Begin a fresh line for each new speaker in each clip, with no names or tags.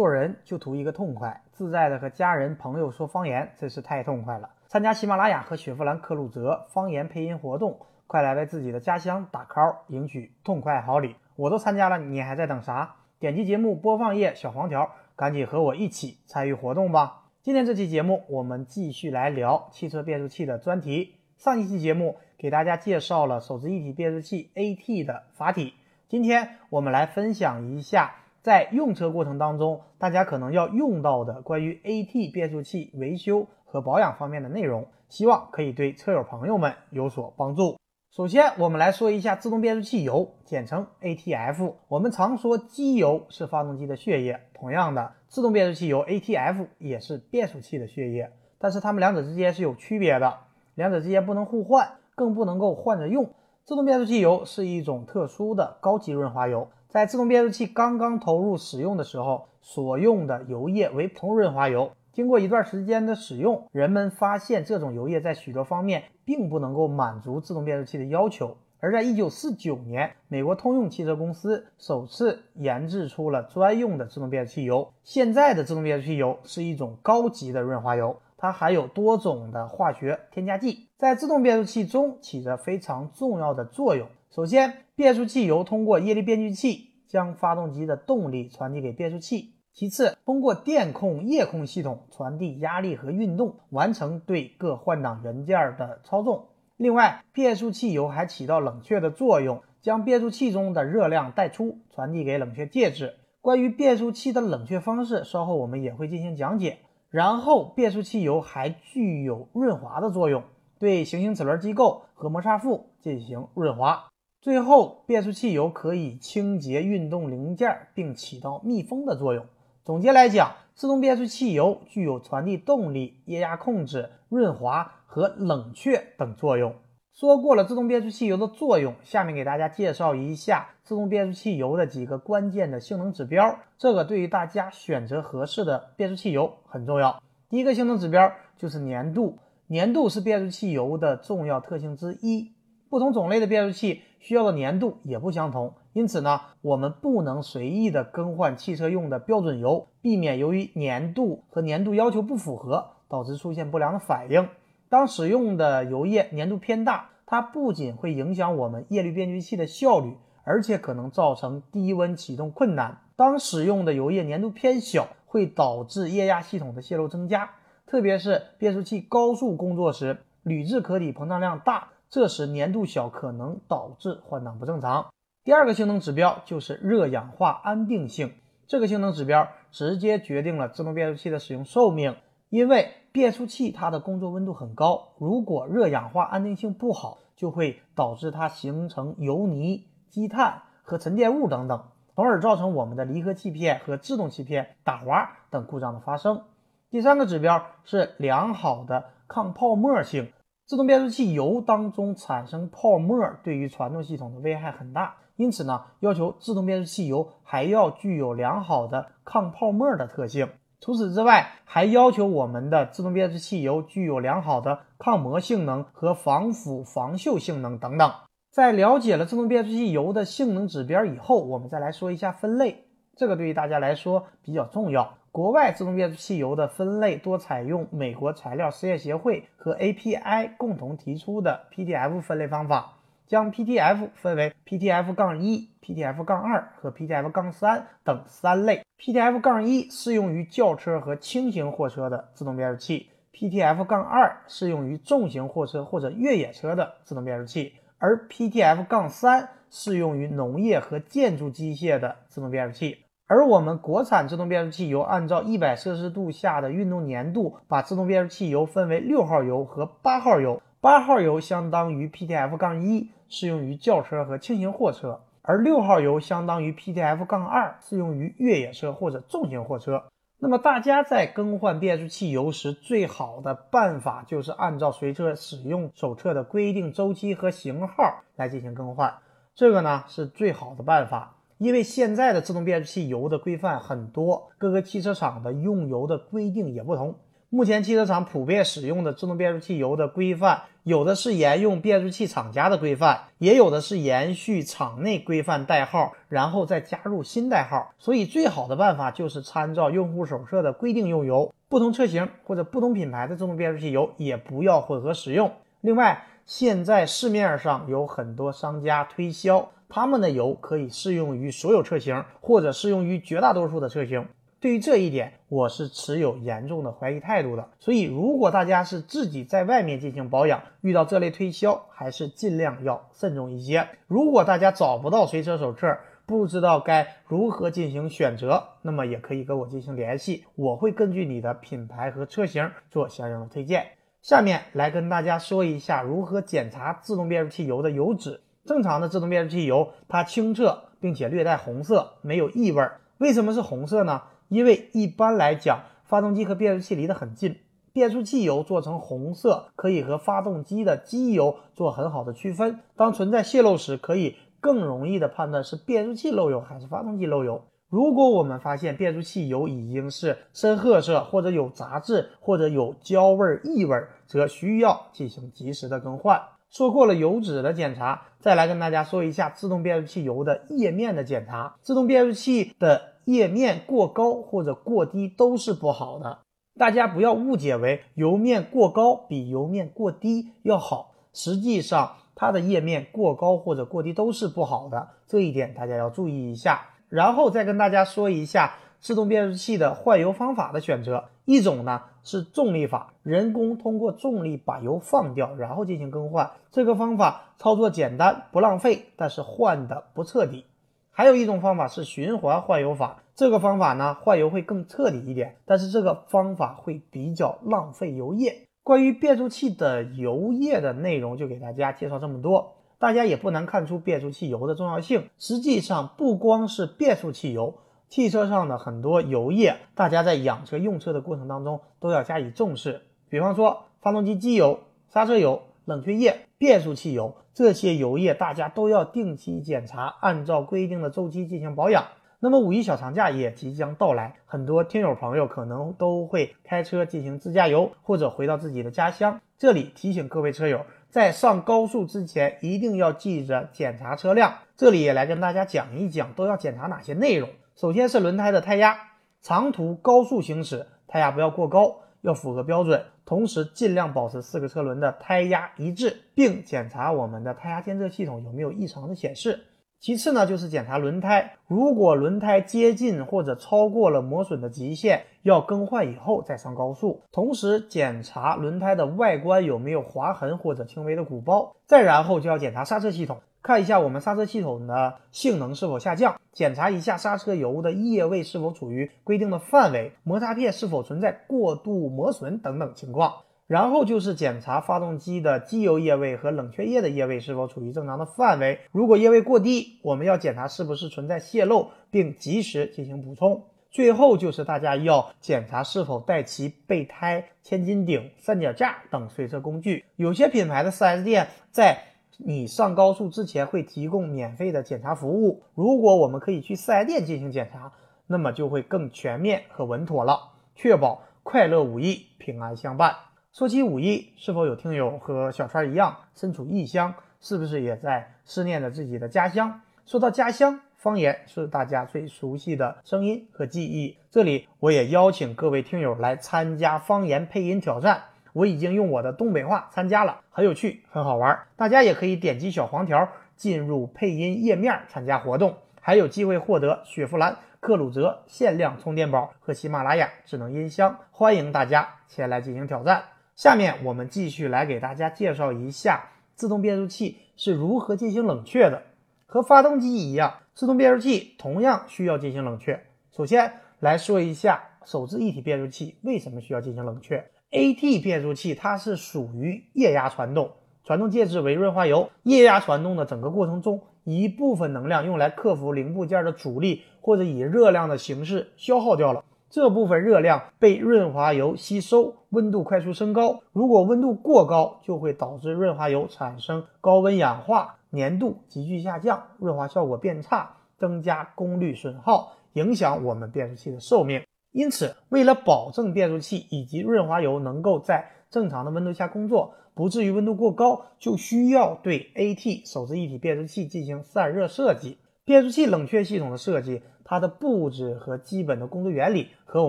做人就图一个痛快，自在的和家人朋友说方言，真是太痛快了。参加喜马拉雅和雪佛兰科鲁泽方言配音活动，快来为自己的家乡打 call，赢取痛快好礼！我都参加了，你还在等啥？点击节目播放页小黄条，赶紧和我一起参与活动吧！今天这期节目，我们继续来聊汽车变速器的专题。上一期节目给大家介绍了手自一体变速器 AT 的阀体，今天我们来分享一下。在用车过程当中，大家可能要用到的关于 AT 变速器维修和保养方面的内容，希望可以对车友朋友们有所帮助。首先，我们来说一下自动变速器油，简称 ATF。我们常说机油是发动机的血液，同样的，自动变速器油 ATF 也是变速器的血液，但是它们两者之间是有区别的，两者之间不能互换，更不能够换着用。自动变速器油是一种特殊的高级润滑油。在自动变速器刚刚投入使用的时候，所用的油液为普通润滑油。经过一段时间的使用，人们发现这种油液在许多方面并不能够满足自动变速器的要求。而在1949年，美国通用汽车公司首次研制出了专用的自动变速器油。现在的自动变速器油是一种高级的润滑油，它含有多种的化学添加剂，在自动变速器中起着非常重要的作用。首先，变速器油通过液力变矩器将发动机的动力传递给变速器；其次，通过电控、液控系统传递压力和运动，完成对各换挡元件的操纵。另外，变速器油还起到冷却的作用，将变速器中的热量带出，传递给冷却介质。关于变速器的冷却方式，稍后我们也会进行讲解。然后，变速器油还具有润滑的作用，对行星齿轮机构和摩擦副进行润滑。最后，变速器油可以清洁运动零件，并起到密封的作用。总结来讲，自动变速器油具有传递动力、液压控制、润滑和冷却等作用。说过了自动变速器油的作用，下面给大家介绍一下自动变速器油的几个关键的性能指标。这个对于大家选择合适的变速器油很重要。第一个性能指标就是粘度，粘度是变速器油的重要特性之一。不同种类的变速器需要的粘度也不相同，因此呢，我们不能随意的更换汽车用的标准油，避免由于粘度和粘度要求不符合，导致出现不良的反应。当使用的油液粘度偏大，它不仅会影响我们液力变矩器的效率，而且可能造成低温启动困难。当使用的油液粘度偏小，会导致液压系统的泄漏增加，特别是变速器高速工作时，铝制壳体膨胀量大。这时粘度小可能导致换挡不正常。第二个性能指标就是热氧化安定性，这个性能指标直接决定了自动变速器的使用寿命。因为变速器它的工作温度很高，如果热氧化安定性不好，就会导致它形成油泥、积碳和沉淀物等等，从而造成我们的离合器片和制动器片打滑等故障的发生。第三个指标是良好的抗泡沫性。自动变速器油当中产生泡沫，对于传动系统的危害很大，因此呢，要求自动变速器油还要具有良好的抗泡沫的特性。除此之外，还要求我们的自动变速器油具有良好的抗磨性能和防腐防锈性能等等。在了解了自动变速器油的性能指标以后，我们再来说一下分类，这个对于大家来说比较重要。国外自动变速器油的分类多采用美国材料实验协会和 API 共同提出的 PTF 分类方法，将 PTF 分为 PTF 杠一、PTF 杠二和 PTF 杠三等三类。PTF 杠一适用于轿车和轻型货车的自动变速器，PTF 杠二适用于重型货车或者越野车的自动变速器，而 PTF 杠三适用于农业和建筑机械的自动变速器。而我们国产自动变速器油按照一百摄氏度下的运动粘度，把自动变速器油分为六号油和八号油。八号油相当于 PTF 杠一，适用于轿车和轻型货车；而六号油相当于 PTF 杠二，适用于越野车或者重型货车。那么大家在更换变速器油时，最好的办法就是按照随车使用手册的规定周期和型号来进行更换，这个呢是最好的办法。因为现在的自动变速器油的规范很多，各个汽车厂的用油的规定也不同。目前汽车厂普遍使用的自动变速器油的规范，有的是沿用变速器厂家的规范，也有的是延续厂内规范代号，然后再加入新代号。所以最好的办法就是参照用户手册的规定用油。不同车型或者不同品牌的自动变速器油也不要混合使用。另外，现在市面上有很多商家推销他们的油可以适用于所有车型，或者适用于绝大多数的车型。对于这一点，我是持有严重的怀疑态度的。所以，如果大家是自己在外面进行保养，遇到这类推销，还是尽量要慎重一些。如果大家找不到随车手册，不知道该如何进行选择，那么也可以跟我进行联系，我会根据你的品牌和车型做相应的推荐。下面来跟大家说一下如何检查自动变速器油的油脂。正常的自动变速器油，它清澈并且略带红色，没有异味。为什么是红色呢？因为一般来讲，发动机和变速器离得很近，变速器油做成红色，可以和发动机的机油做很好的区分。当存在泄漏时，可以更容易的判断是变速器漏油还是发动机漏油。如果我们发现变速器油已经是深褐色，或者有杂质，或者有焦味异味，则需要进行及时的更换。说过了油脂的检查，再来跟大家说一下自动变速器油的液面的检查。自动变速器的液面过高或者过低都是不好的，大家不要误解为油面过高比油面过低要好，实际上它的液面过高或者过低都是不好的，这一点大家要注意一下。然后再跟大家说一下自动变速器的换油方法的选择，一种呢是重力法，人工通过重力把油放掉，然后进行更换，这个方法操作简单不浪费，但是换的不彻底。还有一种方法是循环换油法，这个方法呢换油会更彻底一点，但是这个方法会比较浪费油液。关于变速器的油液的内容就给大家介绍这么多，大家也不难看出变速器油的重要性。实际上不光是变速器油，汽车上的很多油液，大家在养车用车的过程当中都要加以重视。比方说发动机机油、刹车油。冷却液、变速器油这些油液，大家都要定期检查，按照规定的周期进行保养。那么五一小长假也即将到来，很多听友朋友可能都会开车进行自驾游，或者回到自己的家乡。这里提醒各位车友，在上高速之前一定要记着检查车辆。这里也来跟大家讲一讲，都要检查哪些内容。首先是轮胎的胎压，长途高速行驶，胎压不要过高。要符合标准，同时尽量保持四个车轮的胎压一致，并检查我们的胎压监测系统有没有异常的显示。其次呢，就是检查轮胎，如果轮胎接近或者超过了磨损的极限，要更换以后再上高速。同时检查轮胎的外观有没有划痕或者轻微的鼓包。再然后就要检查刹车系统。看一下我们刹车系统的性能是否下降，检查一下刹车油的液位是否处于规定的范围，摩擦片是否存在过度磨损等等情况。然后就是检查发动机的机油液位和冷却液的液位是否处于正常的范围，如果液位过低，我们要检查是不是存在泄漏，并及时进行补充。最后就是大家要检查是否带齐备胎、千斤顶、三脚架等随车工具。有些品牌的 4S 店在你上高速之前会提供免费的检查服务，如果我们可以去四 S 店进行检查，那么就会更全面和稳妥了，确保快乐五一平安相伴。说起五一，是否有听友和小川一样身处异乡？是不是也在思念着自己的家乡？说到家乡，方言是大家最熟悉的声音和记忆。这里我也邀请各位听友来参加方言配音挑战。我已经用我的东北话参加了，很有趣，很好玩。大家也可以点击小黄条进入配音页面参加活动，还有机会获得雪佛兰克鲁泽限量充电宝和喜马拉雅智能音箱。欢迎大家前来进行挑战。下面我们继续来给大家介绍一下自动变速器是如何进行冷却的。和发动机一样，自动变速器同样需要进行冷却。首先来说一下手自一体变速器为什么需要进行冷却。AT 变速器它是属于液压传动，传动介质为润滑油。液压传动的整个过程中，一部分能量用来克服零部件的阻力，或者以热量的形式消耗掉了。这部分热量被润滑油吸收，温度快速升高。如果温度过高，就会导致润滑油产生高温氧化，粘度急剧下降，润滑效果变差，增加功率损耗，影响我们变速器的寿命。因此，为了保证变速器以及润滑油能够在正常的温度下工作，不至于温度过高，就需要对 AT 手自一体变速器进行散热设计。变速器冷却系统的设计，它的布置和基本的工作原理和我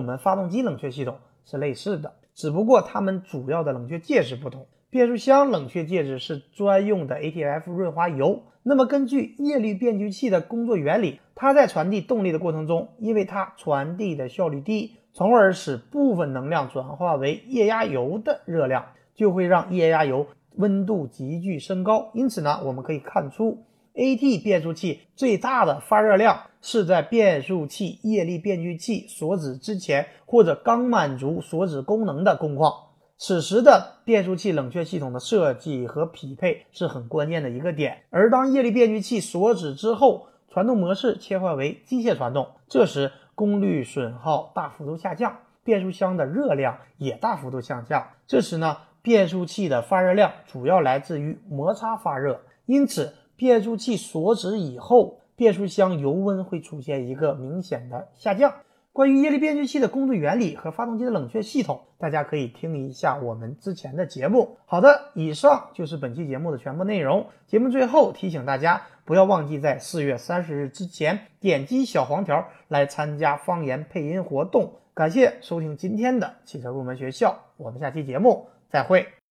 们发动机冷却系统是类似的，只不过它们主要的冷却介质不同。变速箱冷却介质是专用的 ATF 润滑油。那么，根据液力变矩器的工作原理，它在传递动力的过程中，因为它传递的效率低，从而使部分能量转化为液压油的热量，就会让液压油温度急剧升高。因此呢，我们可以看出，AT 变速器最大的发热量是在变速器液力变矩器锁止之前，或者刚满足锁止功能的工况。此时的变速器冷却系统的设计和匹配是很关键的一个点。而当液力变矩器锁止之后，传动模式切换为机械传动，这时功率损耗大幅度下降，变速箱的热量也大幅度下降。这时呢，变速器的发热量主要来自于摩擦发热，因此变速器锁止以后，变速箱油温会出现一个明显的下降。关于液力变矩器的工作原理和发动机的冷却系统，大家可以听一下我们之前的节目。好的，以上就是本期节目的全部内容。节目最后提醒大家，不要忘记在四月三十日之前点击小黄条来参加方言配音活动。感谢收听今天的汽车入门学校，我们下期节目再会。